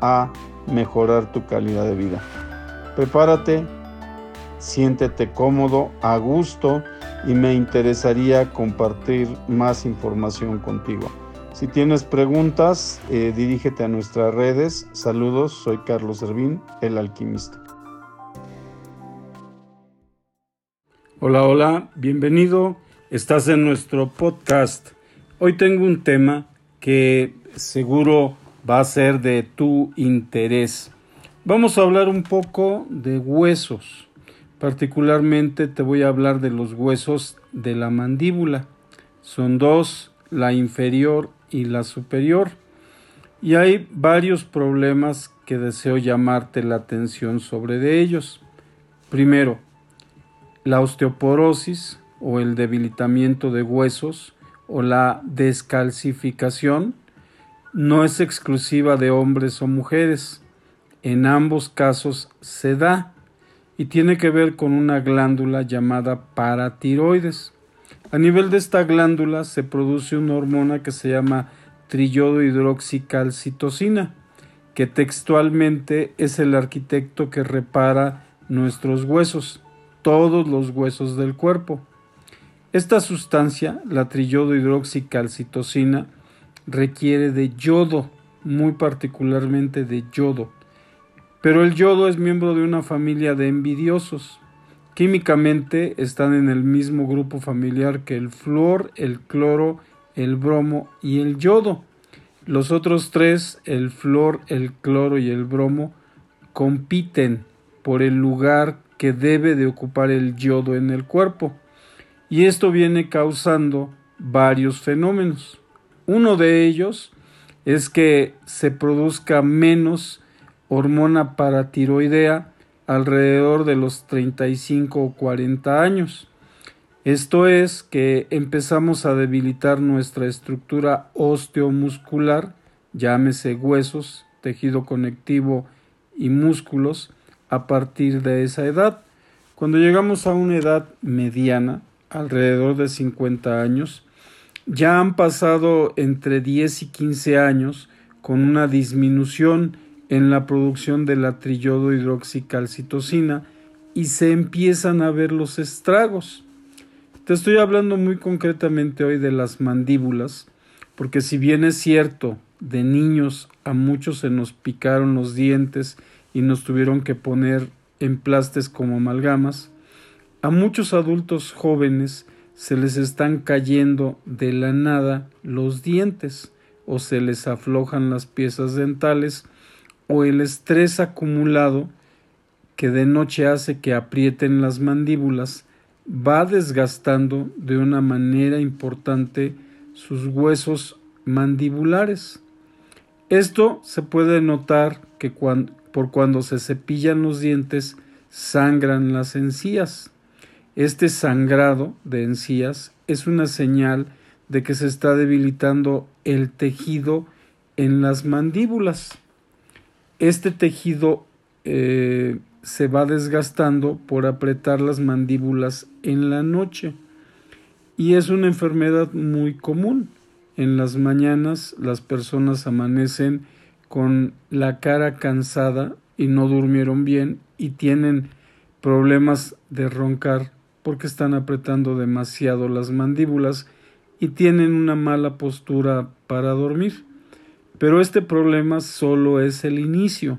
a mejorar tu calidad de vida. Prepárate, siéntete cómodo, a gusto y me interesaría compartir más información contigo. Si tienes preguntas, eh, dirígete a nuestras redes. Saludos, soy Carlos Servín, el alquimista. Hola, hola, bienvenido. Estás en nuestro podcast. Hoy tengo un tema que seguro va a ser de tu interés. Vamos a hablar un poco de huesos. Particularmente te voy a hablar de los huesos de la mandíbula. Son dos, la inferior y la superior. Y hay varios problemas que deseo llamarte la atención sobre de ellos. Primero, la osteoporosis o el debilitamiento de huesos o la descalcificación no es exclusiva de hombres o mujeres. En ambos casos se da y tiene que ver con una glándula llamada paratiroides. A nivel de esta glándula se produce una hormona que se llama trillodo hidroxicalcitocina, que textualmente es el arquitecto que repara nuestros huesos, todos los huesos del cuerpo. Esta sustancia, la trillodo hidroxicalcitocina, requiere de yodo, muy particularmente de yodo. Pero el yodo es miembro de una familia de envidiosos. Químicamente están en el mismo grupo familiar que el flúor, el cloro, el bromo y el yodo. Los otros tres, el flúor, el cloro y el bromo, compiten por el lugar que debe de ocupar el yodo en el cuerpo. Y esto viene causando varios fenómenos. Uno de ellos es que se produzca menos hormona paratiroidea alrededor de los 35 o 40 años. Esto es que empezamos a debilitar nuestra estructura osteomuscular, llámese huesos, tejido conectivo y músculos, a partir de esa edad. Cuando llegamos a una edad mediana, alrededor de 50 años, ya han pasado entre 10 y 15 años con una disminución en la producción de la trillodo hidroxicalcitocina y se empiezan a ver los estragos. Te estoy hablando muy concretamente hoy de las mandíbulas, porque si bien es cierto, de niños a muchos se nos picaron los dientes y nos tuvieron que poner emplastes como amalgamas, a muchos adultos jóvenes se les están cayendo de la nada los dientes o se les aflojan las piezas dentales o el estrés acumulado que de noche hace que aprieten las mandíbulas va desgastando de una manera importante sus huesos mandibulares. Esto se puede notar que por cuando se cepillan los dientes sangran las encías. Este sangrado de encías es una señal de que se está debilitando el tejido en las mandíbulas. Este tejido eh, se va desgastando por apretar las mandíbulas en la noche y es una enfermedad muy común. En las mañanas las personas amanecen con la cara cansada y no durmieron bien y tienen problemas de roncar porque están apretando demasiado las mandíbulas y tienen una mala postura para dormir. Pero este problema solo es el inicio.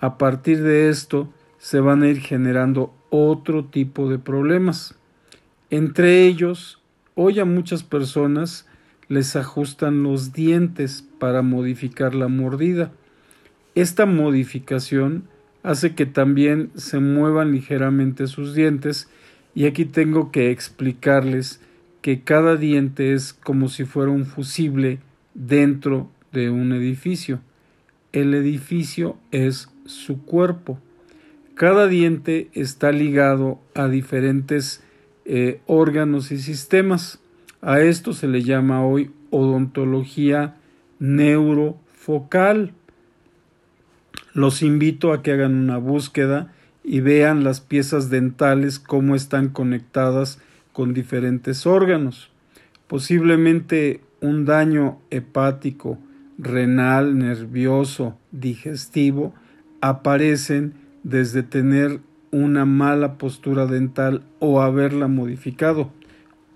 A partir de esto se van a ir generando otro tipo de problemas. Entre ellos, hoy a muchas personas les ajustan los dientes para modificar la mordida. Esta modificación hace que también se muevan ligeramente sus dientes y aquí tengo que explicarles que cada diente es como si fuera un fusible dentro de un edificio. el edificio es su cuerpo. Cada diente está ligado a diferentes eh, órganos y sistemas. A esto se le llama hoy odontología neurofocal. Los invito a que hagan una búsqueda y vean las piezas dentales cómo están conectadas con diferentes órganos. Posiblemente un daño hepático, renal, nervioso, digestivo, aparecen desde tener una mala postura dental o haberla modificado,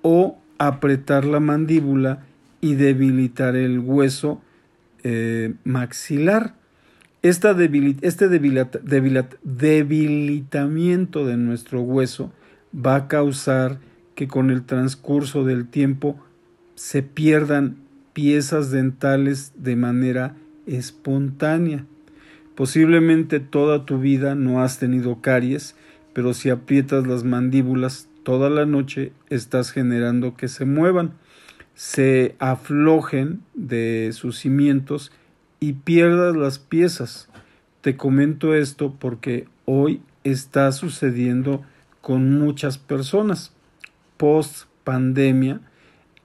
o apretar la mandíbula y debilitar el hueso eh, maxilar. Este debilitamiento de nuestro hueso va a causar que con el transcurso del tiempo se pierdan piezas dentales de manera espontánea. Posiblemente toda tu vida no has tenido caries, pero si aprietas las mandíbulas toda la noche estás generando que se muevan, se aflojen de sus cimientos y pierdas las piezas. Te comento esto porque hoy está sucediendo con muchas personas. Post pandemia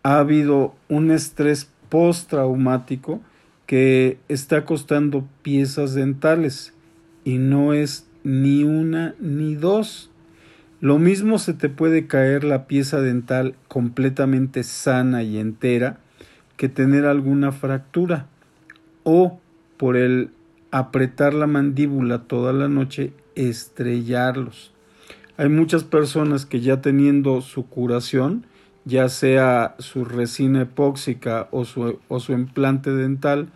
ha habido un estrés postraumático que está costando piezas dentales y no es ni una ni dos. Lo mismo se te puede caer la pieza dental completamente sana y entera que tener alguna fractura o por el apretar la mandíbula toda la noche estrellarlos. Hay muchas personas que ya teniendo su curación ya sea su resina epóxica o su, o su implante dental,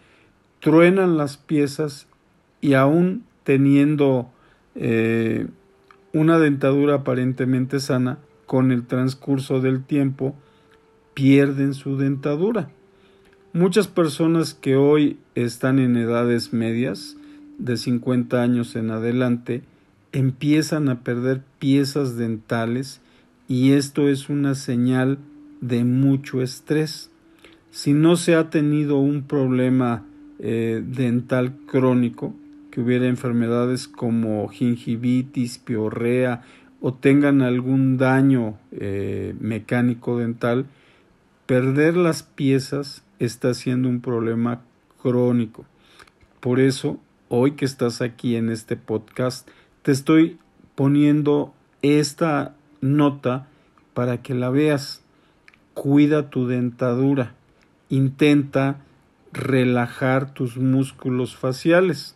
truenan las piezas y aún teniendo eh, una dentadura aparentemente sana, con el transcurso del tiempo pierden su dentadura. Muchas personas que hoy están en edades medias, de 50 años en adelante, empiezan a perder piezas dentales y esto es una señal de mucho estrés. Si no se ha tenido un problema eh, dental crónico, que hubiera enfermedades como gingivitis, piorrea o tengan algún daño eh, mecánico dental, perder las piezas está siendo un problema crónico. Por eso, hoy que estás aquí en este podcast, te estoy poniendo esta nota para que la veas. Cuida tu dentadura. Intenta relajar tus músculos faciales.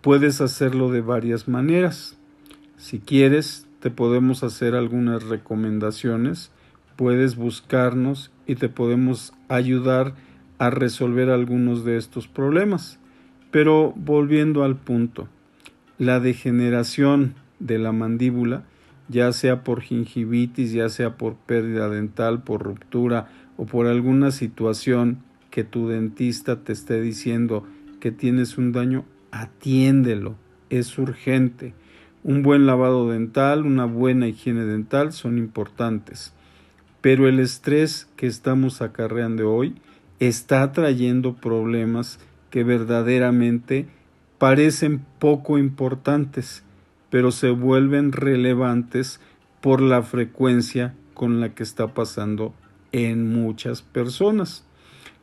Puedes hacerlo de varias maneras. Si quieres, te podemos hacer algunas recomendaciones. Puedes buscarnos y te podemos ayudar a resolver algunos de estos problemas. Pero volviendo al punto, la degeneración de la mandíbula ya sea por gingivitis, ya sea por pérdida dental, por ruptura o por alguna situación que tu dentista te esté diciendo que tienes un daño, atiéndelo, es urgente. Un buen lavado dental, una buena higiene dental son importantes. Pero el estrés que estamos acarreando hoy está trayendo problemas que verdaderamente parecen poco importantes pero se vuelven relevantes por la frecuencia con la que está pasando en muchas personas.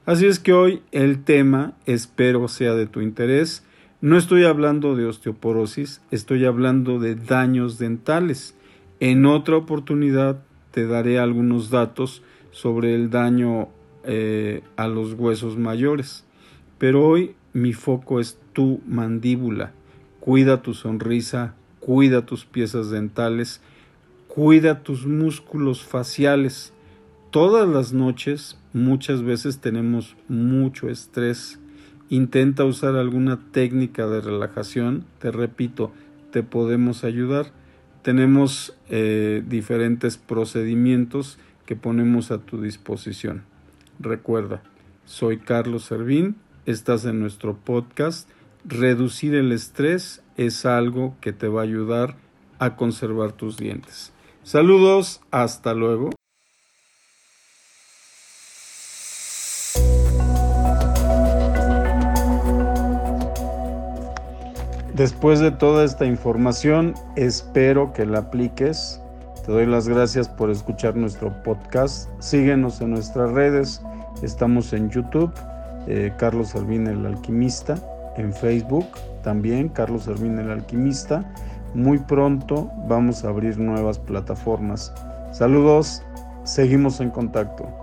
Así es que hoy el tema espero sea de tu interés. No estoy hablando de osteoporosis, estoy hablando de daños dentales. En otra oportunidad te daré algunos datos sobre el daño eh, a los huesos mayores. Pero hoy mi foco es tu mandíbula. Cuida tu sonrisa, cuida tus piezas dentales, cuida tus músculos faciales. Todas las noches muchas veces tenemos mucho estrés. Intenta usar alguna técnica de relajación. Te repito, te podemos ayudar. Tenemos eh, diferentes procedimientos que ponemos a tu disposición. Recuerda, soy Carlos Servín, estás en nuestro podcast Reducir el estrés es algo que te va a ayudar a conservar tus dientes. Saludos, hasta luego. Después de toda esta información, espero que la apliques. Te doy las gracias por escuchar nuestro podcast. Síguenos en nuestras redes. Estamos en YouTube, eh, Carlos Servín el Alquimista, en Facebook también, Carlos Servín el Alquimista. Muy pronto vamos a abrir nuevas plataformas. Saludos, seguimos en contacto.